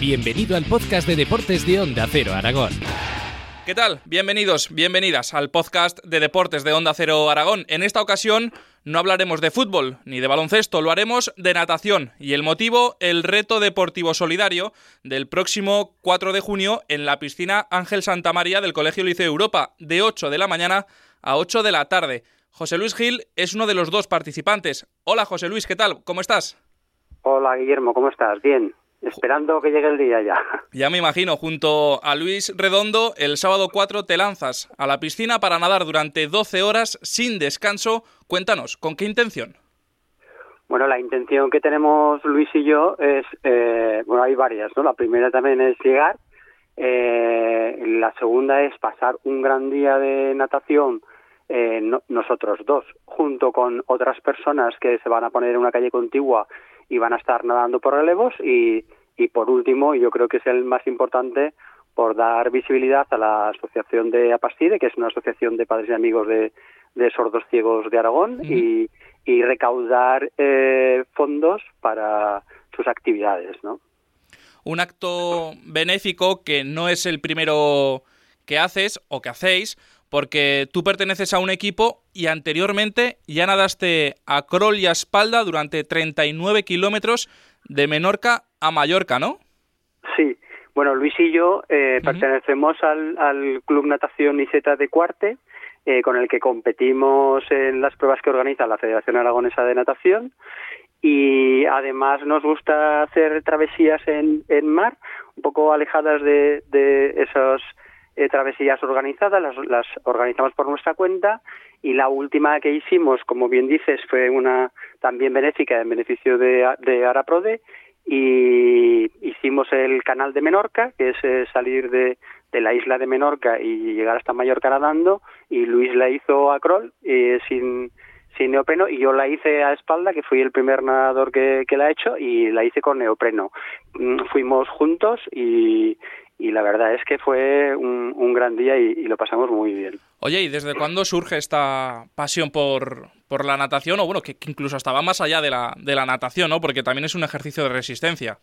Bienvenido al podcast de deportes de Onda Cero Aragón. ¿Qué tal? Bienvenidos, bienvenidas al podcast de deportes de Onda Cero Aragón. En esta ocasión no hablaremos de fútbol ni de baloncesto, lo haremos de natación. Y el motivo, el reto deportivo solidario del próximo 4 de junio en la piscina Ángel Santa María del Colegio Liceo Europa, de 8 de la mañana a 8 de la tarde. José Luis Gil es uno de los dos participantes. Hola José Luis, ¿qué tal? ¿Cómo estás? Hola Guillermo, ¿cómo estás? Bien. Esperando que llegue el día ya. Ya me imagino, junto a Luis Redondo, el sábado 4 te lanzas a la piscina para nadar durante 12 horas sin descanso. Cuéntanos, ¿con qué intención? Bueno, la intención que tenemos Luis y yo es, eh, bueno, hay varias, ¿no? La primera también es llegar, eh, la segunda es pasar un gran día de natación eh, nosotros dos, junto con otras personas que se van a poner en una calle contigua y van a estar nadando por relevos y, y por último, yo creo que es el más importante, por dar visibilidad a la asociación de Apastide, que es una asociación de padres y amigos de, de sordos ciegos de Aragón, y, y, recaudar eh, fondos para sus actividades, ¿no? Un acto benéfico que no es el primero que haces o que hacéis, porque tú perteneces a un equipo y anteriormente ya nadaste a crawl y a espalda durante 39 kilómetros de Menorca a Mallorca, ¿no? Sí. Bueno, Luis y yo eh, pertenecemos al, al, Club Natación Iseta de Cuarte, eh, con el que competimos en las pruebas que organiza la Federación Aragonesa de Natación y además nos gusta hacer travesías en, en mar, un poco alejadas de, de esos eh, travesías organizadas, las, las, organizamos por nuestra cuenta y la última que hicimos, como bien dices, fue una también benéfica en beneficio de, de Araprode y hicimos el canal de Menorca, que es eh, salir de, de, la isla de Menorca y llegar hasta Mallorca nadando y Luis la hizo a crawl eh, sin sin neopreno y yo la hice a espalda, que fui el primer nadador que, que la ha hecho y la hice con neopreno. Mm, fuimos juntos y, y la verdad es que fue un, un gran día y, y, lo pasamos muy bien. Oye, ¿y desde cuándo surge esta pasión por, por la natación? O bueno, que, que, incluso estaba más allá de la, de la natación, ¿no? Porque también es un ejercicio de resistencia.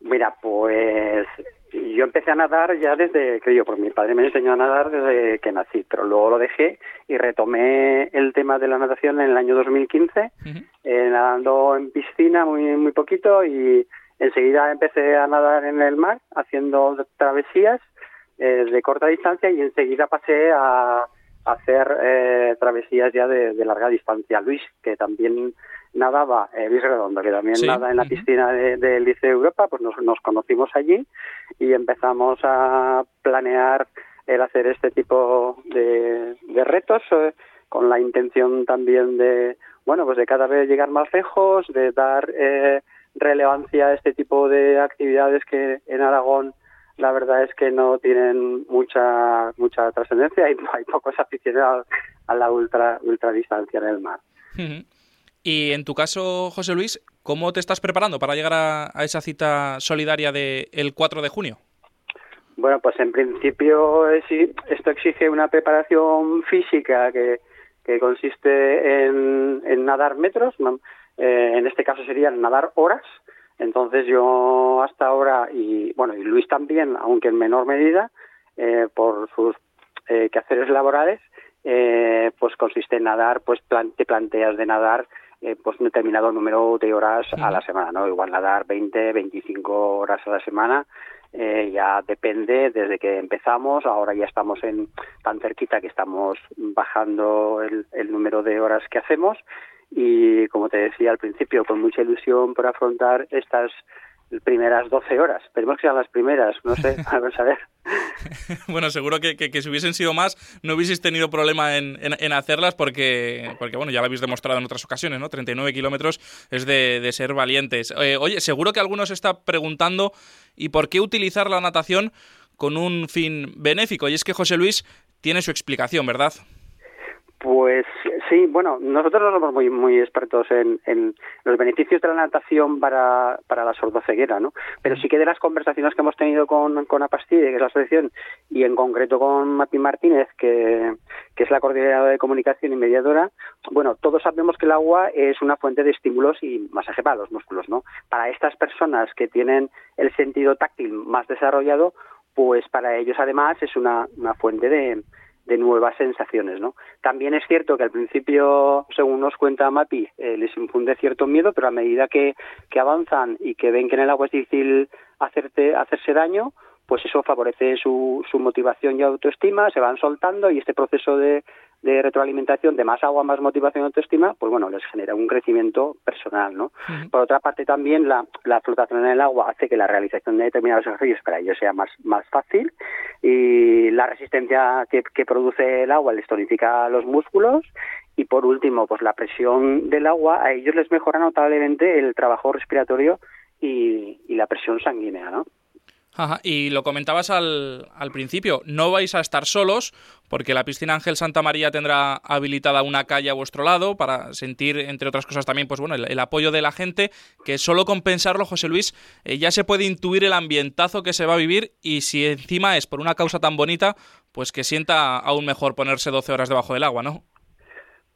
Mira, pues yo empecé a nadar ya desde, creo yo, porque mi padre me enseñó a nadar desde que nací, pero luego lo dejé y retomé el tema de la natación en el año 2015, uh -huh. eh, nadando en piscina muy, muy poquito y Enseguida empecé a nadar en el mar haciendo travesías eh, de corta distancia y enseguida pasé a, hacer eh, travesías ya de, de, larga distancia. Luis, que también nadaba, eh, Luis Redondo, que también sí. nada en la piscina del de, de Liceo Europa, pues nos, nos conocimos allí y empezamos a planear el hacer este tipo de, de retos eh, con la intención también de, bueno, pues de cada vez llegar más lejos, de dar eh, relevancia a este tipo de actividades que en Aragón la verdad es que no tienen mucha mucha trascendencia y hay pocos aficionados a la ultra ultra distancia en el mar. Y en tu caso, José Luis, ¿cómo te estás preparando para llegar a, a esa cita solidaria del de 4 de junio? Bueno, pues en principio sí, esto exige una preparación física que, que consiste en, en nadar metros, eh, en este caso serían nadar horas. Entonces yo hasta ahora, y bueno, y Luis también, aunque en menor medida, eh, por sus eh, quehaceres laborales, eh, pues consiste en nadar, pues plan te planteas de nadar eh, pues un determinado número de horas a la semana, ¿no? Igual nadar 20, 25 horas a la semana, eh, ya depende desde que empezamos, ahora ya estamos en tan cerquita que estamos bajando el, el número de horas que hacemos y como te decía al principio, con mucha ilusión por afrontar estas primeras 12 horas. Esperemos que sean las primeras, no sé, vamos a ver. bueno, seguro que, si hubiesen sido más, no hubieseis tenido problema en, hacerlas porque, porque, bueno, ya lo habéis demostrado en otras ocasiones, ¿no? 39 kilómetros es de, ser valientes. Eh, oye, seguro que algunos se está preguntando ¿y por qué utilizar la natación con un fin benéfico? Y es que José Luis tiene su explicación, ¿verdad? Pues Sí, bueno, nosotros no somos muy muy expertos en, en los beneficios de la natación para, para la sordoceguera, ¿no? Pero sí que de las conversaciones que hemos tenido con, con Apastide, que es la asociación, y en concreto con Mapi Martínez, que, que es la coordinadora de comunicación y mediadora, bueno, todos sabemos que el agua es una fuente de estímulos y masaje para los músculos, ¿no? Para estas personas que tienen el sentido táctil más desarrollado, pues para ellos además es una, una fuente de, de nuevas sensaciones, ¿no? También es cierto que al principio, según nos cuenta Mapi, eh, les infunde cierto miedo, pero a medida que, que avanzan y que ven que en el agua es difícil hacerte, hacerse daño, pues eso favorece su, su motivación y autoestima, se van soltando y este proceso de, de retroalimentación de más agua, más motivación y autoestima, pues bueno, les genera un crecimiento personal, ¿no? Por otra parte también la, la, flotación en el agua hace que la realización de determinados ejercicios para ellos sea más, más fácil y la resistencia que, que produce el agua les tonifica los músculos y por último, pues la presión del agua a ellos les mejora notablemente el trabajo respiratorio y, y la presión sanguínea, ¿no? Ajá, y lo comentabas al, al, principio, no vais a estar solos porque la piscina Ángel Santa María tendrá habilitada una calle a vuestro lado para sentir, entre otras cosas también, pues bueno, el, apoyo de la gente, que solo con pensarlo, José Luis, eh, ya se puede intuir el ambientazo que se va a vivir y si encima es por una causa tan bonita, pues que sienta aún mejor ponerse 12 horas debajo del agua, ¿no?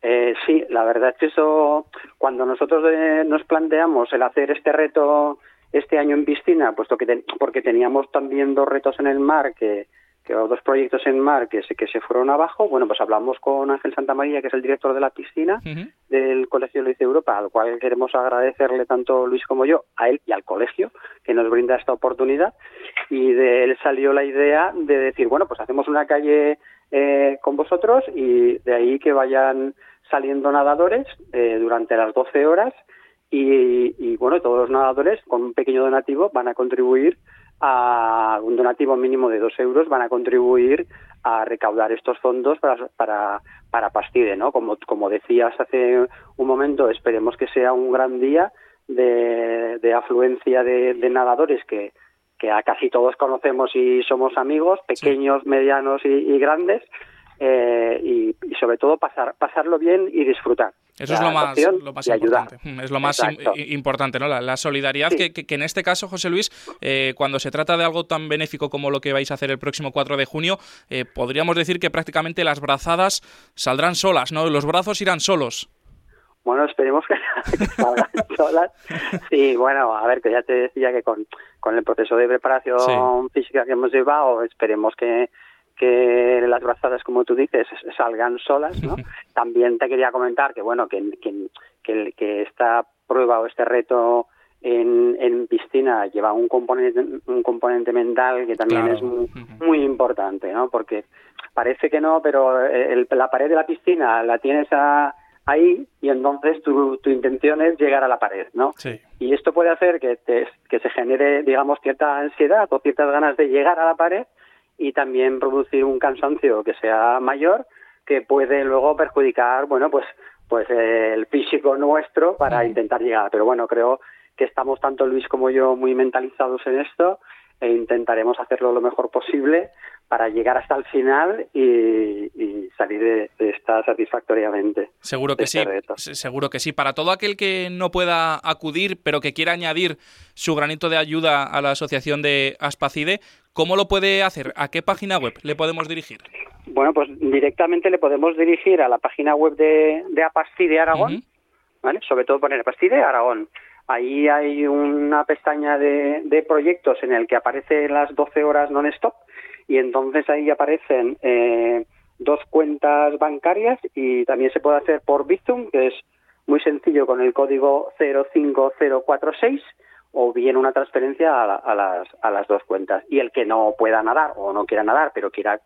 Eh, sí, la verdad es que eso, cuando nosotros eh, nos planteamos el hacer este reto este año en piscina, puesto que ten, porque teníamos también dos retos en el mar que, que dos proyectos en mar que se, que se fueron abajo, bueno, pues hablamos con Ángel Santa María, que es el director de la piscina uh -huh. del Colegio Luis de Europa, al cual queremos agradecerle tanto Luis como yo, a él y al colegio, que nos brinda esta oportunidad, y de él salió la idea de decir, bueno, pues hacemos una calle eh, con vosotros y de ahí que vayan saliendo nadadores eh, durante las 12 horas y, y, bueno, todos los nadadores con un pequeño donativo van a contribuir a un donativo mínimo de dos euros van a contribuir a recaudar estos fondos para, para, para Pastide, ¿no? Como, como decías hace un momento, esperemos que sea un gran día de, de afluencia de, de nadadores que, que a casi todos conocemos y somos amigos, pequeños, medianos y, y grandes, eh, y, y, sobre todo pasar, pasarlo bien y disfrutar. Eso es lo más, lo más importante. Mm, es lo más importante, ¿no? La, la solidaridad, sí. que, que, que, en este caso, José Luis, eh, cuando se trata de algo tan benéfico como lo que vais a hacer el próximo 4 de junio, eh, podríamos decir que prácticamente las brazadas saldrán solas, ¿no? Los brazos irán solos. Bueno, esperemos que salgan solas. Sí, bueno, a ver, que ya te decía que con, con el proceso de preparación sí. física que hemos llevado, esperemos que que las brazadas, como tú dices, salgan solas, ¿no? También te quería comentar que, bueno, que, que, que esta prueba o este reto en, en, piscina lleva un componente, un componente mental que también claro. es muy, muy, importante, ¿no? Porque parece que no, pero el, la pared de la piscina la tienes a, ahí y entonces tu, tu intención es llegar a la pared, ¿no? Sí. Y esto puede hacer que, te, que se genere, digamos, cierta ansiedad o ciertas ganas de llegar a la pared y también producir un cansancio que sea mayor que puede luego perjudicar, bueno, pues pues eh, el físico nuestro para intentar llegar. Pero bueno, creo que estamos tanto Luis como yo muy mentalizados en esto e intentaremos hacerlo lo mejor posible para llegar hasta el final y, y salir de, de, esta satisfactoriamente. Seguro que este sí, reto. seguro que sí. Para todo aquel que no pueda acudir, pero que quiera añadir su granito de ayuda a la asociación de Aspacide, ¿cómo lo puede hacer? ¿A qué página web le podemos dirigir? Bueno, pues directamente le podemos dirigir a la página web de, de Apastide Aragón, uh -huh. ¿vale? Sobre todo poner Apastide Aragón. Ahí hay una pestaña de, de, proyectos en el que aparece las 12 horas non-stop y entonces ahí aparecen eh, dos cuentas bancarias y también se puede hacer por Bizum, que es muy sencillo con el código 05046 o bien una transferencia a, a, las, a las dos cuentas. Y el que no pueda nadar o no quiera nadar, pero quiera,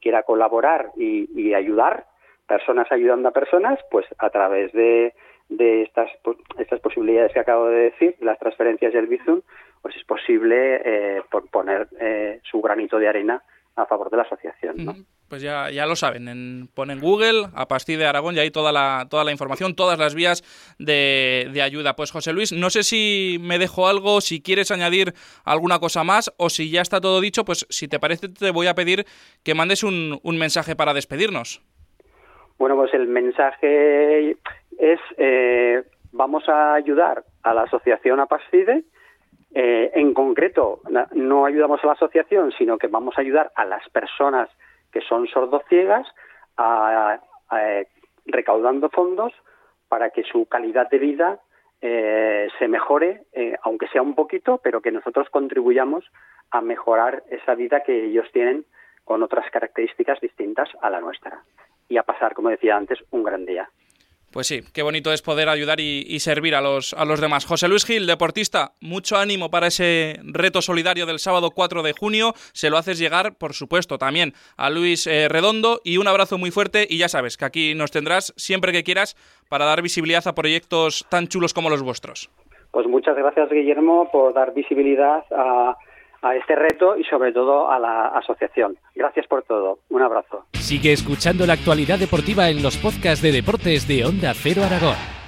quiera colaborar y, y ayudar, personas ayudando a personas, pues a través de de estas, estas posibilidades que acabo de decir, las transferencias del Bizum, pues es posible eh, poner eh, su granito de arena a favor de la asociación. ¿no? Pues ya, ya lo saben, en, ponen Google, a Aragón, y hay toda la, toda la información, todas las vías de, de, ayuda. Pues José Luis, no sé si me dejo algo, si quieres añadir alguna cosa más, o si ya está todo dicho, pues si te parece te voy a pedir que mandes un, un mensaje para despedirnos. Bueno, pues el mensaje es eh, vamos a ayudar a la asociación APASFIDE. Eh, en concreto, no ayudamos a la asociación, sino que vamos a ayudar a las personas que son sordociegas a, recaudando fondos para que su calidad de vida eh, se mejore, eh, aunque sea un poquito, pero que nosotros contribuyamos a mejorar esa vida que ellos tienen con otras características distintas a la nuestra y a pasar, como decía antes, un gran día. Pues sí, qué bonito es poder ayudar y, servir a los, a los demás. José Luis Gil, deportista, mucho ánimo para ese reto solidario del sábado 4 de junio. Se lo haces llegar, por supuesto, también a Luis eh, Redondo y un abrazo muy fuerte y ya sabes que aquí nos tendrás siempre que quieras para dar visibilidad a proyectos tan chulos como los vuestros. Pues muchas gracias, Guillermo, por dar visibilidad a a este reto y sobre todo a la asociación. Gracias por todo. Un abrazo. Sigue escuchando la actualidad deportiva en los podcasts de deportes de Onda Cero Aragón.